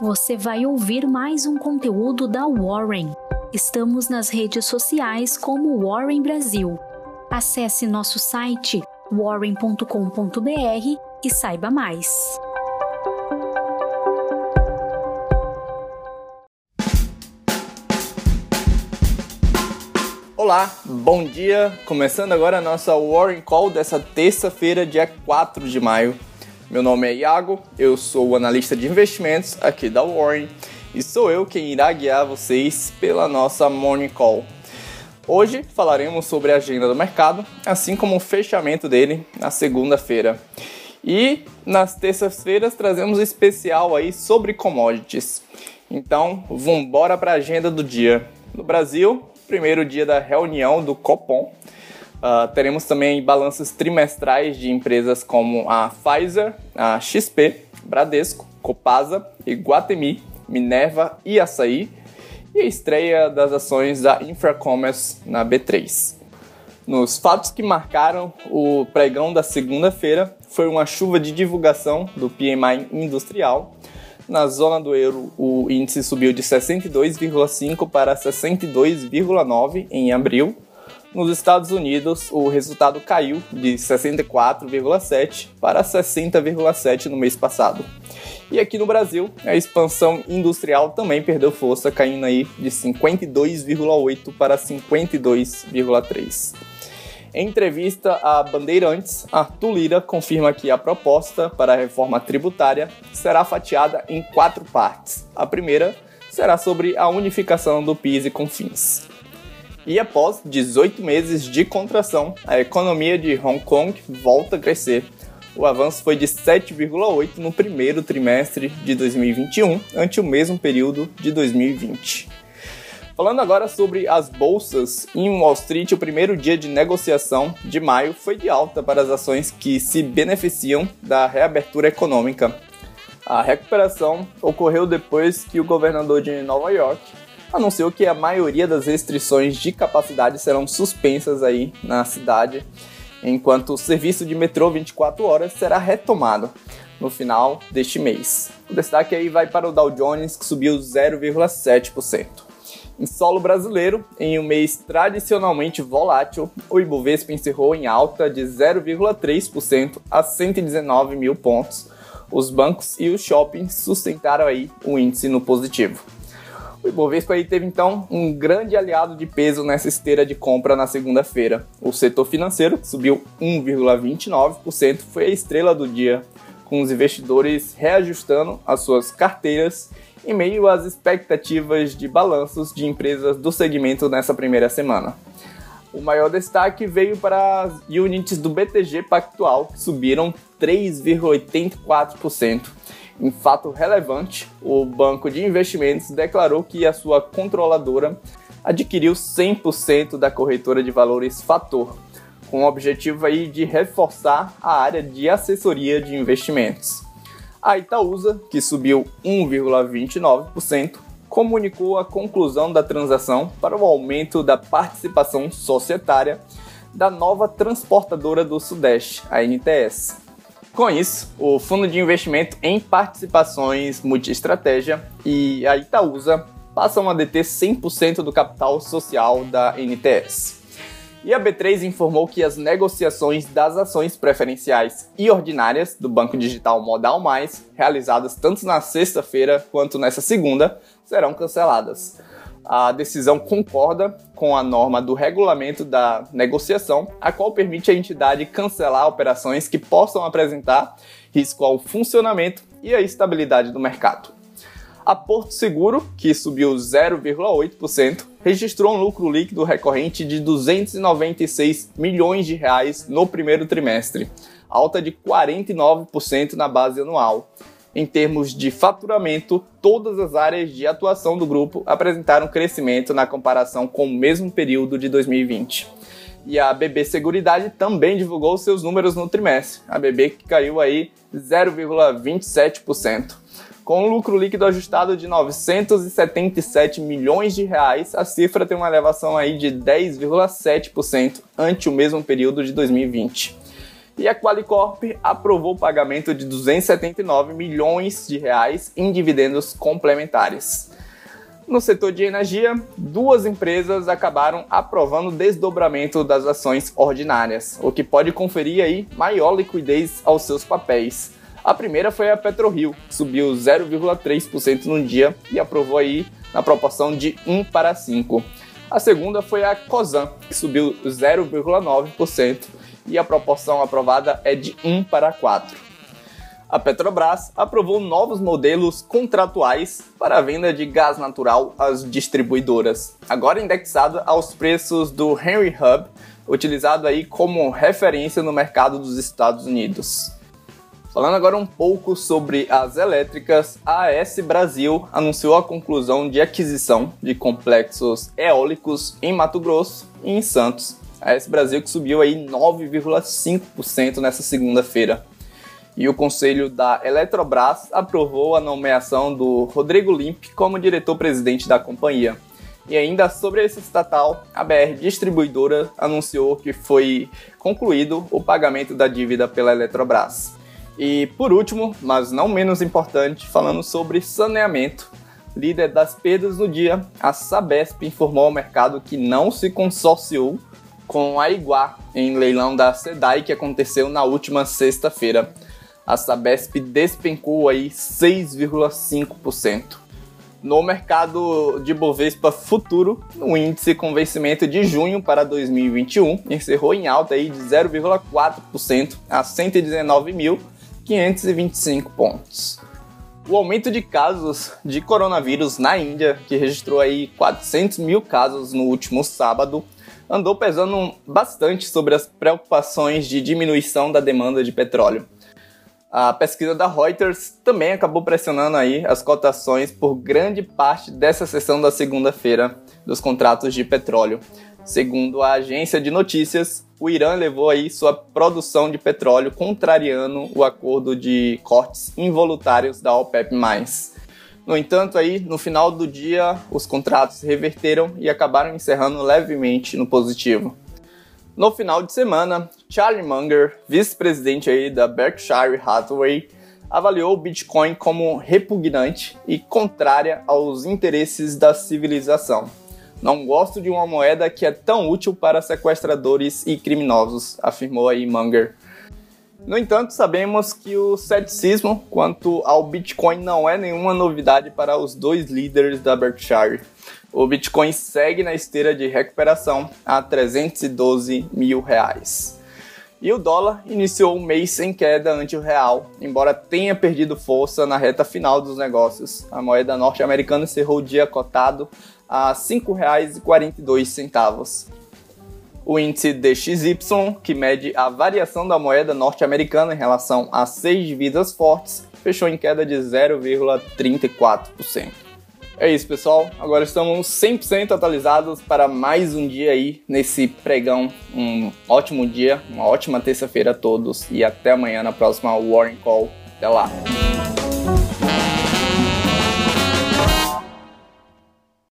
você vai ouvir mais um conteúdo da Warren. Estamos nas redes sociais como Warren Brasil. Acesse nosso site warren.com.br e saiba mais. Olá, bom dia! Começando agora a nossa Warren Call dessa terça-feira, dia 4 de maio. Meu nome é Iago, eu sou o analista de investimentos aqui da Warren e sou eu quem irá guiar vocês pela nossa Morning Call. Hoje falaremos sobre a agenda do mercado, assim como o fechamento dele na segunda-feira. E nas terças-feiras trazemos um especial aí sobre commodities. Então, vamos embora para a agenda do dia. No Brasil, primeiro dia da reunião do Copom. Uh, teremos também balanços trimestrais de empresas como a Pfizer, a XP, Bradesco, Copasa, Iguatemi, Minerva e Açaí, e a estreia das ações da Infracommerce na B3. Nos fatos que marcaram o pregão da segunda-feira foi uma chuva de divulgação do PMI industrial, na zona do euro, o índice subiu de 62,5 para 62,9 em abril. Nos Estados Unidos, o resultado caiu de 64,7 para 60,7 no mês passado. E aqui no Brasil, a expansão industrial também perdeu força, caindo aí de 52,8 para 52,3. Em entrevista à Bandeirantes, Arthur Lira confirma que a proposta para a reforma tributária será fatiada em quatro partes. A primeira será sobre a unificação do PIS e CONFINS. E após 18 meses de contração, a economia de Hong Kong volta a crescer. O avanço foi de 7,8 no primeiro trimestre de 2021, ante o mesmo período de 2020. Falando agora sobre as bolsas, em Wall Street, o primeiro dia de negociação de maio foi de alta para as ações que se beneficiam da reabertura econômica. A recuperação ocorreu depois que o governador de Nova York anunciou que a maioria das restrições de capacidade serão suspensas aí na cidade, enquanto o serviço de metrô 24 horas será retomado no final deste mês. O destaque aí vai para o Dow Jones, que subiu 0,7%. Em solo brasileiro, em um mês tradicionalmente volátil, o Ibovespa encerrou em alta de 0,3% a 119 mil pontos. Os bancos e os shoppings sustentaram aí o índice no positivo. O Ibovespa aí teve então um grande aliado de peso nessa esteira de compra na segunda-feira. O setor financeiro, que subiu 1,29%, foi a estrela do dia, com os investidores reajustando as suas carteiras em meio às expectativas de balanços de empresas do segmento nessa primeira semana. O maior destaque veio para as units do BTG Pactual, que subiram 3,84%. Em fato relevante, o banco de investimentos declarou que a sua controladora adquiriu 100% da corretora de valores Fator, com o objetivo aí de reforçar a área de assessoria de investimentos. A Itaúsa, que subiu 1,29%, comunicou a conclusão da transação para o aumento da participação societária da nova transportadora do Sudeste, a NTS. Com isso, o fundo de investimento em participações multiestratégia e a Itaúsa passam a deter 100% do capital social da NTS. E a B3 informou que as negociações das ações preferenciais e ordinárias do Banco Digital Modal Mais, realizadas tanto na sexta-feira quanto nessa segunda, serão canceladas. A decisão concorda com a norma do regulamento da negociação, a qual permite à entidade cancelar operações que possam apresentar risco ao funcionamento e à estabilidade do mercado. A Porto Seguro, que subiu 0,8%, registrou um lucro líquido recorrente de 296 milhões de reais no primeiro trimestre, alta de 49% na base anual. Em termos de faturamento, todas as áreas de atuação do grupo apresentaram crescimento na comparação com o mesmo período de 2020. E a BB Seguridade também divulgou seus números no trimestre. A BB que caiu aí 0,27%. Com um lucro líquido ajustado de 977 milhões de reais, a cifra tem uma elevação aí de 10,7% ante o mesmo período de 2020. E a Qualicorp aprovou o pagamento de 279 milhões de reais em dividendos complementares. No setor de energia, duas empresas acabaram aprovando o desdobramento das ações ordinárias, o que pode conferir aí maior liquidez aos seus papéis. A primeira foi a PetroRio, que subiu 0,3% no dia e aprovou aí na proporção de 1 para 5. A segunda foi a Cosan, que subiu 0,9% e a proporção aprovada é de 1 para 4 a Petrobras aprovou novos modelos contratuais para a venda de gás natural às distribuidoras, agora indexado aos preços do Henry Hub, utilizado aí como referência no mercado dos Estados Unidos. Falando agora um pouco sobre as elétricas, a AS Brasil anunciou a conclusão de aquisição de complexos eólicos em Mato Grosso e em Santos. AS Brasil que subiu aí 9,5% nessa segunda-feira e o conselho da Eletrobras aprovou a nomeação do Rodrigo Limp como diretor-presidente da companhia. E ainda sobre esse estatal, a BR Distribuidora anunciou que foi concluído o pagamento da dívida pela Eletrobras. E por último, mas não menos importante, falando sobre saneamento, líder das perdas no dia, a Sabesp informou ao mercado que não se consorciou com a Iguá em leilão da SEDAI que aconteceu na última sexta-feira a Sabesp despencou aí 6,5%. No mercado de Bovespa futuro, o índice com vencimento de junho para 2021 encerrou em alta aí de 0,4% a 119.525 pontos. O aumento de casos de coronavírus na Índia, que registrou aí 400 mil casos no último sábado, andou pesando bastante sobre as preocupações de diminuição da demanda de petróleo. A pesquisa da Reuters também acabou pressionando aí as cotações por grande parte dessa sessão da segunda-feira dos contratos de petróleo. Segundo a agência de notícias, o Irã levou aí sua produção de petróleo contrariando o acordo de cortes involuntários da OPEP+. No entanto, aí, no final do dia, os contratos reverteram e acabaram encerrando levemente no positivo. No final de semana, Charlie Munger, vice-presidente aí da Berkshire Hathaway, avaliou o Bitcoin como repugnante e contrária aos interesses da civilização. Não gosto de uma moeda que é tão útil para sequestradores e criminosos, afirmou aí Munger. No entanto, sabemos que o ceticismo quanto ao Bitcoin não é nenhuma novidade para os dois líderes da Berkshire o Bitcoin segue na esteira de recuperação a 312 mil reais. E o dólar iniciou o mês em queda ante o real, embora tenha perdido força na reta final dos negócios. A moeda norte-americana encerrou o dia cotado a R$ 5,42. O índice DXY, que mede a variação da moeda norte-americana em relação a seis divisas fortes, fechou em queda de 0,34%. É isso, pessoal. Agora estamos 100% atualizados para mais um dia aí nesse pregão. Um ótimo dia, uma ótima terça-feira a todos e até amanhã na próxima Warren Call. Até lá.